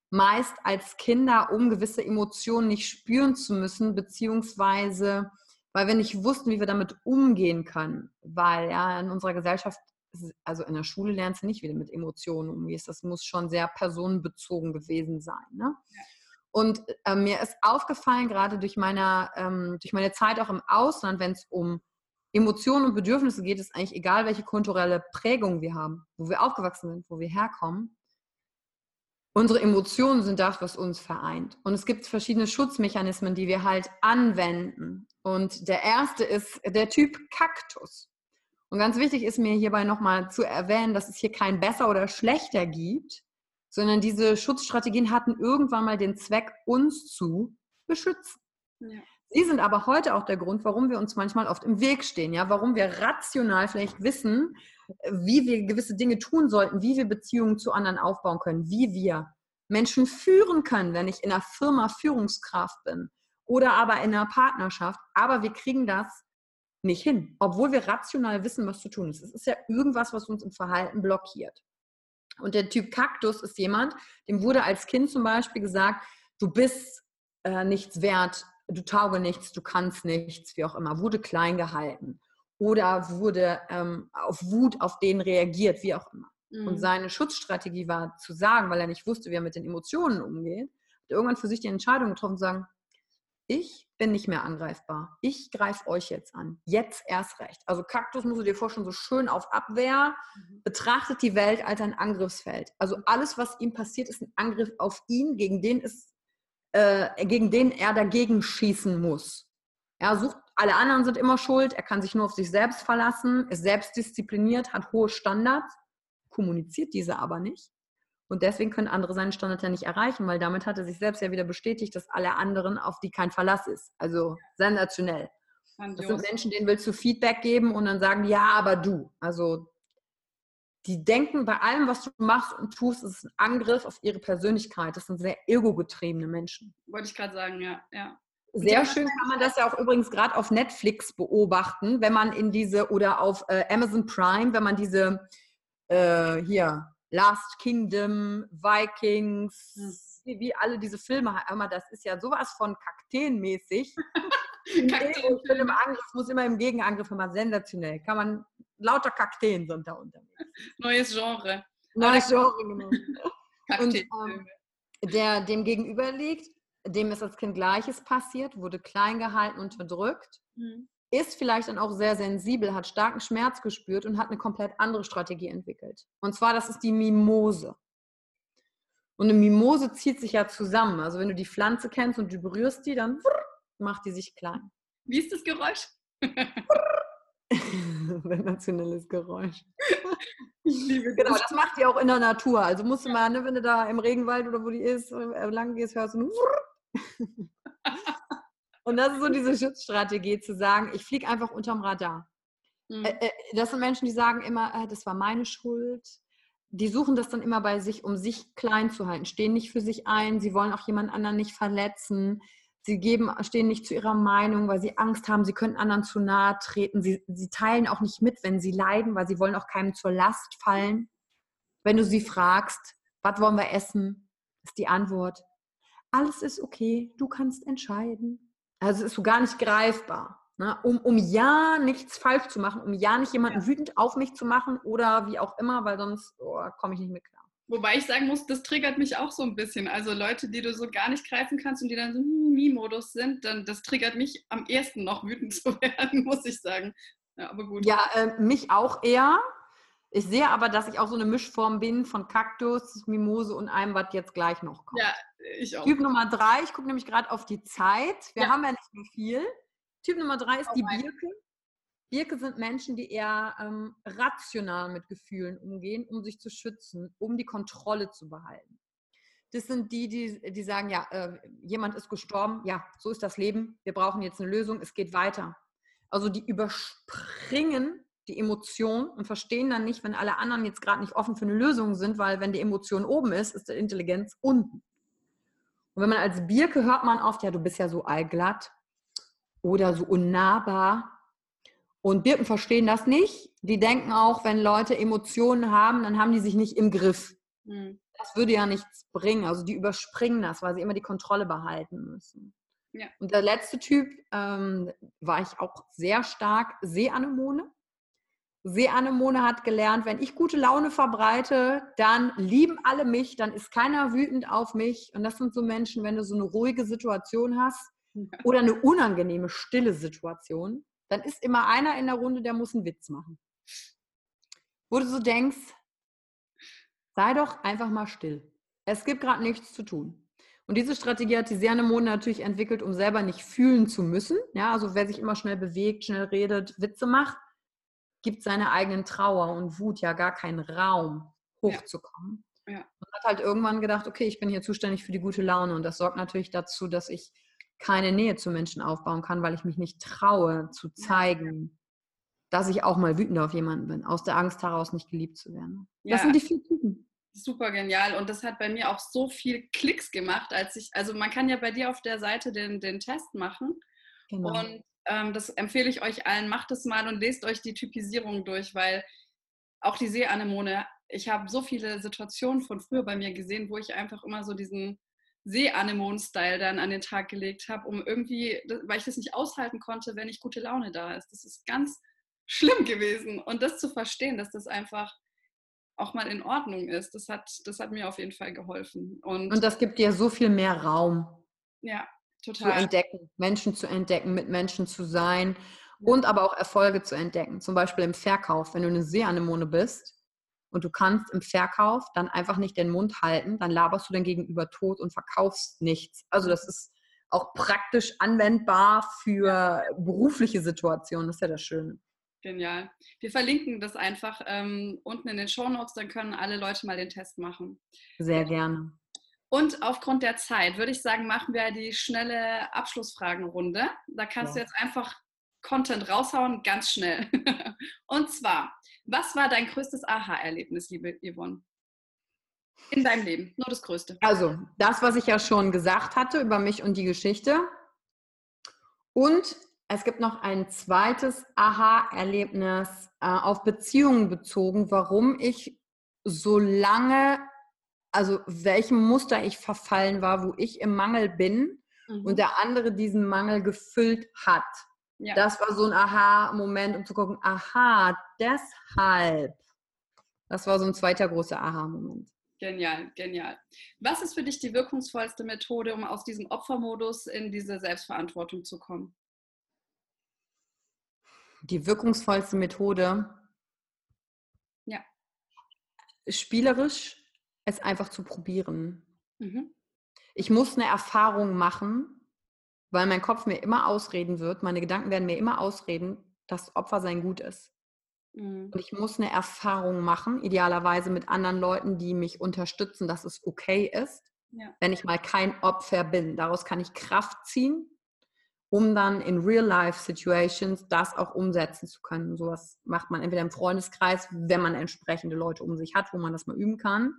meist als Kinder, um gewisse Emotionen nicht spüren zu müssen, beziehungsweise weil wir nicht wussten, wie wir damit umgehen können. Weil ja in unserer Gesellschaft, also in der Schule lernst du nicht, wie du mit Emotionen umgehst. Das muss schon sehr personenbezogen gewesen sein. Ne? Und äh, mir ist aufgefallen, gerade durch, meine, ähm, durch meine Zeit auch im Ausland, wenn es um Emotionen und Bedürfnisse geht, ist eigentlich egal, welche kulturelle Prägung wir haben, wo wir aufgewachsen sind, wo wir herkommen. Unsere Emotionen sind das, was uns vereint. Und es gibt verschiedene Schutzmechanismen, die wir halt anwenden. Und der erste ist der Typ Kaktus. Und ganz wichtig ist mir hierbei nochmal zu erwähnen, dass es hier kein besser oder schlechter gibt, sondern diese Schutzstrategien hatten irgendwann mal den Zweck, uns zu beschützen. Ja. Sie sind aber heute auch der Grund, warum wir uns manchmal oft im Weg stehen, ja, warum wir rational vielleicht wissen, wie wir gewisse Dinge tun sollten, wie wir Beziehungen zu anderen aufbauen können, wie wir Menschen führen können, wenn ich in einer Firma Führungskraft bin oder aber in einer Partnerschaft. Aber wir kriegen das nicht hin, obwohl wir rational wissen, was zu tun ist. Es ist ja irgendwas, was uns im Verhalten blockiert. Und der Typ Kaktus ist jemand, dem wurde als Kind zum Beispiel gesagt, du bist äh, nichts wert, du tauge nichts, du kannst nichts, wie auch immer, wurde klein gehalten oder wurde ähm, auf Wut auf den reagiert, wie auch immer. Mhm. Und seine Schutzstrategie war zu sagen, weil er nicht wusste, wie er mit den Emotionen umgeht, hat irgendwann für sich die Entscheidung getroffen zu sagen, ich bin nicht mehr angreifbar. Ich greife euch jetzt an. Jetzt erst recht. Also Kaktus musst du dir vorstellen, so schön auf Abwehr, mhm. betrachtet die Welt als ein Angriffsfeld. Also alles, was ihm passiert, ist ein Angriff auf ihn, gegen den, ist, äh, gegen den er dagegen schießen muss. Er sucht alle anderen sind immer schuld, er kann sich nur auf sich selbst verlassen, ist selbstdiszipliniert, hat hohe Standards, kommuniziert diese aber nicht. Und deswegen können andere seinen Standard ja nicht erreichen, weil damit hat er sich selbst ja wieder bestätigt, dass alle anderen auf die kein Verlass ist. Also sensationell. Das sind Menschen, denen willst du Feedback geben und dann sagen, ja, aber du. Also die denken bei allem, was du machst und tust, ist ein Angriff auf ihre Persönlichkeit. Das sind sehr ego-getriebene Menschen. Wollte ich gerade sagen, ja. ja. Sehr schön kann man das ja auch übrigens gerade auf Netflix beobachten, wenn man in diese oder auf äh, Amazon Prime, wenn man diese äh, hier Last Kingdom, Vikings, hm. wie, wie, alle diese Filme haben, das ist ja sowas von Kakteenmäßig. Kakteen. Angriff muss immer im Gegenangriff immer sensationell. Kann man lauter Kakteen sind da unterwegs. Neues Genre. Neues Genre, genau. Und ähm, der dem gegenüber liegt, dem ist als Kind Gleiches passiert, wurde klein gehalten, unterdrückt, mhm. ist vielleicht dann auch sehr sensibel, hat starken Schmerz gespürt und hat eine komplett andere Strategie entwickelt. Und zwar, das ist die Mimose. Und eine Mimose zieht sich ja zusammen. Also wenn du die Pflanze kennst und du berührst die, dann macht die sich klein. Wie ist das Geräusch? Sensationelles Geräusch. Ich liebe genau, das macht die auch in der Natur. Also musst du mal, ne, wenn du da im Regenwald oder wo die ist, äh, lang gehst, hörst du und das ist so diese Schutzstrategie, zu sagen, ich fliege einfach unterm Radar. Mhm. Das sind Menschen, die sagen immer, das war meine Schuld. Die suchen das dann immer bei sich, um sich klein zu halten, stehen nicht für sich ein, sie wollen auch jemand anderen nicht verletzen. Sie geben, stehen nicht zu ihrer Meinung, weil sie Angst haben, sie können anderen zu nahe treten. Sie, sie teilen auch nicht mit, wenn sie leiden, weil sie wollen auch keinem zur Last fallen. Wenn du sie fragst, was wollen wir essen, ist die Antwort, alles ist okay, du kannst entscheiden. Also es ist so gar nicht greifbar. Ne? Um, um ja nichts falsch zu machen, um ja nicht jemanden wütend auf mich zu machen oder wie auch immer, weil sonst oh, komme ich nicht mehr klar. Wobei ich sagen muss, das triggert mich auch so ein bisschen. Also Leute, die du so gar nicht greifen kannst und die dann so im Mi-Modus sind, dann das triggert mich am ehesten noch wütend zu werden, muss ich sagen. Ja, aber gut. Ja, äh, mich auch eher. Ich sehe aber, dass ich auch so eine Mischform bin von Kaktus, Mimose und allem, was jetzt gleich noch kommt. Ja, ich auch. Typ Nummer drei, ich gucke nämlich gerade auf die Zeit. Wir Ja. haben ja nicht mehr viel. Typ Nummer drei ist Oh die. Birke. Birke sind Menschen, die eher ähm, rational mit Gefühlen umgehen, um sich zu schützen, um die Kontrolle zu behalten. Das sind die, die, die sagen, ja, äh, jemand ist gestorben, ja, so ist das Leben, wir brauchen jetzt eine Lösung, es geht weiter. Also die überspringen die Emotion und verstehen dann nicht, wenn alle anderen jetzt gerade nicht offen für eine Lösung sind, weil wenn die Emotion oben ist, ist die Intelligenz unten. Und wenn man als Birke hört man oft, ja, du bist ja so allglatt oder so unnahbar. Und Birken verstehen das nicht. Die denken auch, wenn Leute Emotionen haben, dann haben die sich nicht im Griff. Hm. Das würde ja nichts bringen. Also die überspringen das, weil sie immer die Kontrolle behalten müssen. Ja. Und der letzte Typ ähm, war ich auch sehr stark Seeanemone. Seeanemone hat gelernt, wenn ich gute Laune verbreite, dann lieben alle mich, dann ist keiner wütend auf mich. Und das sind so Menschen, wenn du so eine ruhige Situation hast oder eine unangenehme, stille Situation, dann ist immer einer in der Runde, der muss einen Witz machen. Wo du so denkst, sei doch einfach mal still. Es gibt gerade nichts zu tun. Und diese Strategie hat die Seanemone natürlich entwickelt, um selber nicht fühlen zu müssen. Ja, also wer sich immer schnell bewegt, schnell redet, Witze macht, gibt seiner eigenen Trauer und Wut ja gar keinen Raum, hochzukommen. Ja. Und hat halt irgendwann gedacht, okay, ich bin hier zuständig für die gute Laune. Und das sorgt natürlich dazu, dass ich keine Nähe zu Menschen aufbauen kann, weil ich mich nicht traue zu zeigen, dass ich auch mal wütend auf jemanden bin, aus der Angst heraus nicht geliebt zu werden. Ja. Das sind die vier Typen. Super genial. Und das hat bei mir auch so viel Klicks gemacht, als ich, also man kann ja bei dir auf der Seite den, den Test machen. Genau. Und ähm, das empfehle ich euch allen, macht es mal und lest euch die Typisierung durch, weil auch die Seeanemone, ich habe so viele Situationen von früher bei mir gesehen, wo ich einfach immer so diesen Seeanemonen-Style dann an den Tag gelegt habe, um irgendwie, weil ich das nicht aushalten konnte, wenn nicht gute Laune da ist. Das ist ganz schlimm gewesen. Und das zu verstehen, dass das einfach auch mal in Ordnung ist, das hat, das hat mir auf jeden Fall geholfen. Und, Und das gibt dir so viel mehr Raum ja, zu total. entdecken, Menschen zu entdecken, mit Menschen zu sein und aber auch Erfolge zu entdecken. Zum Beispiel im Verkauf. Wenn du eine Seeanemone bist und du kannst im Verkauf dann einfach nicht den Mund halten, dann laberst du dein Gegenüber tot und verkaufst nichts. Also das ist auch praktisch anwendbar für berufliche Situationen. Das ist ja das Schöne. Genial. Wir verlinken das einfach ähm, unten in den Show Notes, dann können alle Leute mal den Test machen. Sehr gerne. Und aufgrund der Zeit würde ich sagen, machen wir die schnelle Abschlussfragenrunde. Da kannst du Ja. jetzt einfach Content raushauen, ganz schnell. Und zwar, was war dein größtes Aha-Erlebnis, liebe Yvonne? In deinem Leben, nur das Größte. Also, das, was ich ja schon gesagt hatte über mich und die Geschichte. Und es gibt noch ein zweites Aha-Erlebnis äh, auf Beziehungen bezogen, warum ich so lange, also welchem Muster ich verfallen war, wo ich im Mangel bin Mhm. und der andere diesen Mangel gefüllt hat. Ja. Das war so ein Aha-Moment, um zu gucken, aha, deshalb. Das war so ein zweiter großer Aha-Moment. Genial, genial. Was ist für dich die wirkungsvollste Methode, um aus diesem Opfermodus in diese Selbstverantwortung zu kommen? Die wirkungsvollste Methode, Ja. spielerisch, es einfach zu probieren. Mhm. Ich muss eine Erfahrung machen, weil mein Kopf mir immer ausreden wird, meine Gedanken werden mir immer ausreden, dass Opfer sein gut ist. Mhm. Und ich muss eine Erfahrung machen, idealerweise mit anderen Leuten, die mich unterstützen, dass es okay ist, Ja. wenn ich mal kein Opfer bin. Daraus kann ich Kraft ziehen, um dann in Real-Life-Situations das auch umsetzen zu können. Sowas macht man entweder im Freundeskreis, wenn man entsprechende Leute um sich hat, wo man das mal üben kann,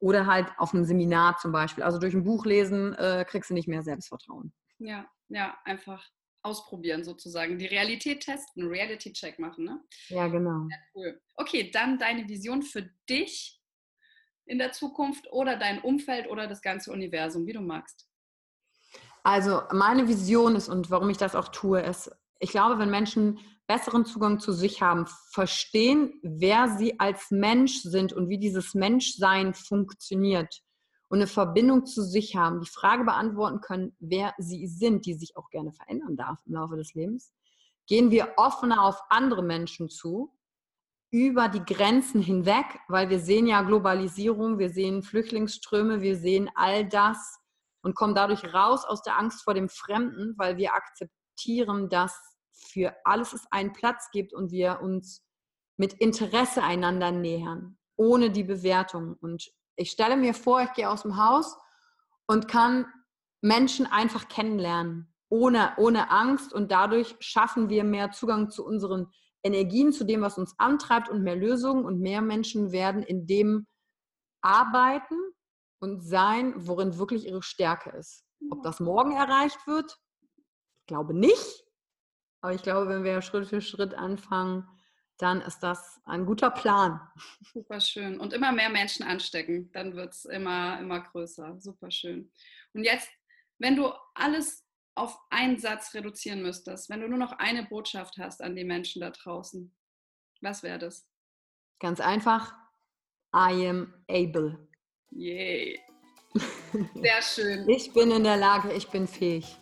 oder halt auf einem Seminar zum Beispiel. Also durch ein Buch lesen äh, kriegst du nicht mehr Selbstvertrauen. Ja, ja, einfach ausprobieren sozusagen. Die Realität testen, Reality-Check machen, ne? Ja, genau. Cool. Okay, dann deine Vision für dich in der Zukunft oder dein Umfeld oder das ganze Universum, wie du magst. Also meine Vision ist und warum ich das auch tue, ist, ich glaube, wenn Menschen besseren Zugang zu sich haben, verstehen, wer sie als Mensch sind und wie dieses Menschsein funktioniert und eine Verbindung zu sich haben, die Frage beantworten können, wer sie sind, die sich auch gerne verändern darf im Laufe des Lebens, gehen wir offener auf andere Menschen zu, über die Grenzen hinweg, weil wir sehen ja Globalisierung, wir sehen Flüchtlingsströme, wir sehen all das und kommen dadurch raus aus der Angst vor dem Fremden, weil wir akzeptieren, dass für alles es einen Platz gibt und wir uns mit Interesse einander nähern, ohne die Bewertung. Und ich stelle mir vor, ich gehe aus dem Haus und kann Menschen einfach kennenlernen, ohne, ohne Angst. Und dadurch schaffen wir mehr Zugang zu unseren Energien, zu dem, was uns antreibt und mehr Lösungen. Und mehr Menschen werden in dem arbeiten und sein, worin wirklich ihre Stärke ist. Ob das morgen erreicht wird, ich glaube nicht. Aber ich glaube, wenn wir Schritt für Schritt anfangen, dann ist das ein guter Plan. Super schön. Und immer mehr Menschen anstecken, dann wird es immer, immer größer. Super schön. Und jetzt, wenn du alles auf einen Satz reduzieren müsstest, wenn du nur noch eine Botschaft hast an die Menschen da draußen, was wäre das? Ganz einfach. I am able. Yay. Sehr schön. Ich bin in der Lage, ich bin fähig.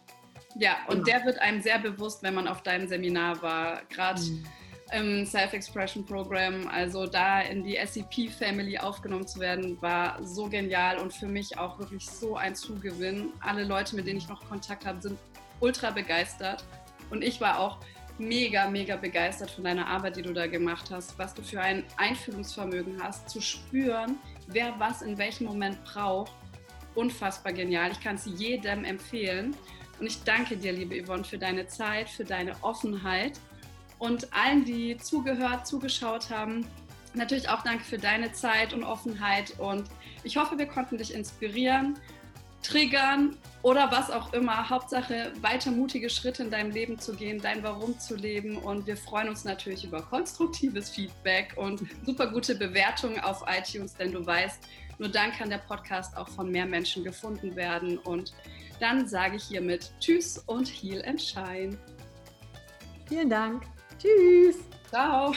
Ja, und genau. der wird einem sehr bewusst, wenn man auf deinem Seminar war, gerade mhm. Im Self-Expression Program. Also da in die SEP-Family aufgenommen zu werden, war so genial und für mich auch wirklich so ein Zugewinn. Alle Leute, mit denen ich noch Kontakt habe, sind ultra begeistert. Und ich war auch mega, mega begeistert von deiner Arbeit, die du da gemacht hast, was du für ein Einfühlungsvermögen hast, zu spüren, wer was in welchem Moment braucht. Unfassbar genial. Ich kann es jedem empfehlen. Und ich danke dir, liebe Yvonne, für deine Zeit, für deine Offenheit und allen, die zugehört, zugeschaut haben. Natürlich auch danke für deine Zeit und Offenheit und ich hoffe, wir konnten dich inspirieren, triggern oder was auch immer. Hauptsache, weiter mutige Schritte in deinem Leben zu gehen, dein Warum zu leben und wir freuen uns natürlich über konstruktives Feedback und super gute Bewertungen auf iTunes, denn du weißt, nur dann kann der Podcast auch von mehr Menschen gefunden werden und dann sage ich hiermit Tschüss und Heal and Shine. Vielen Dank. Tschüss. Ciao.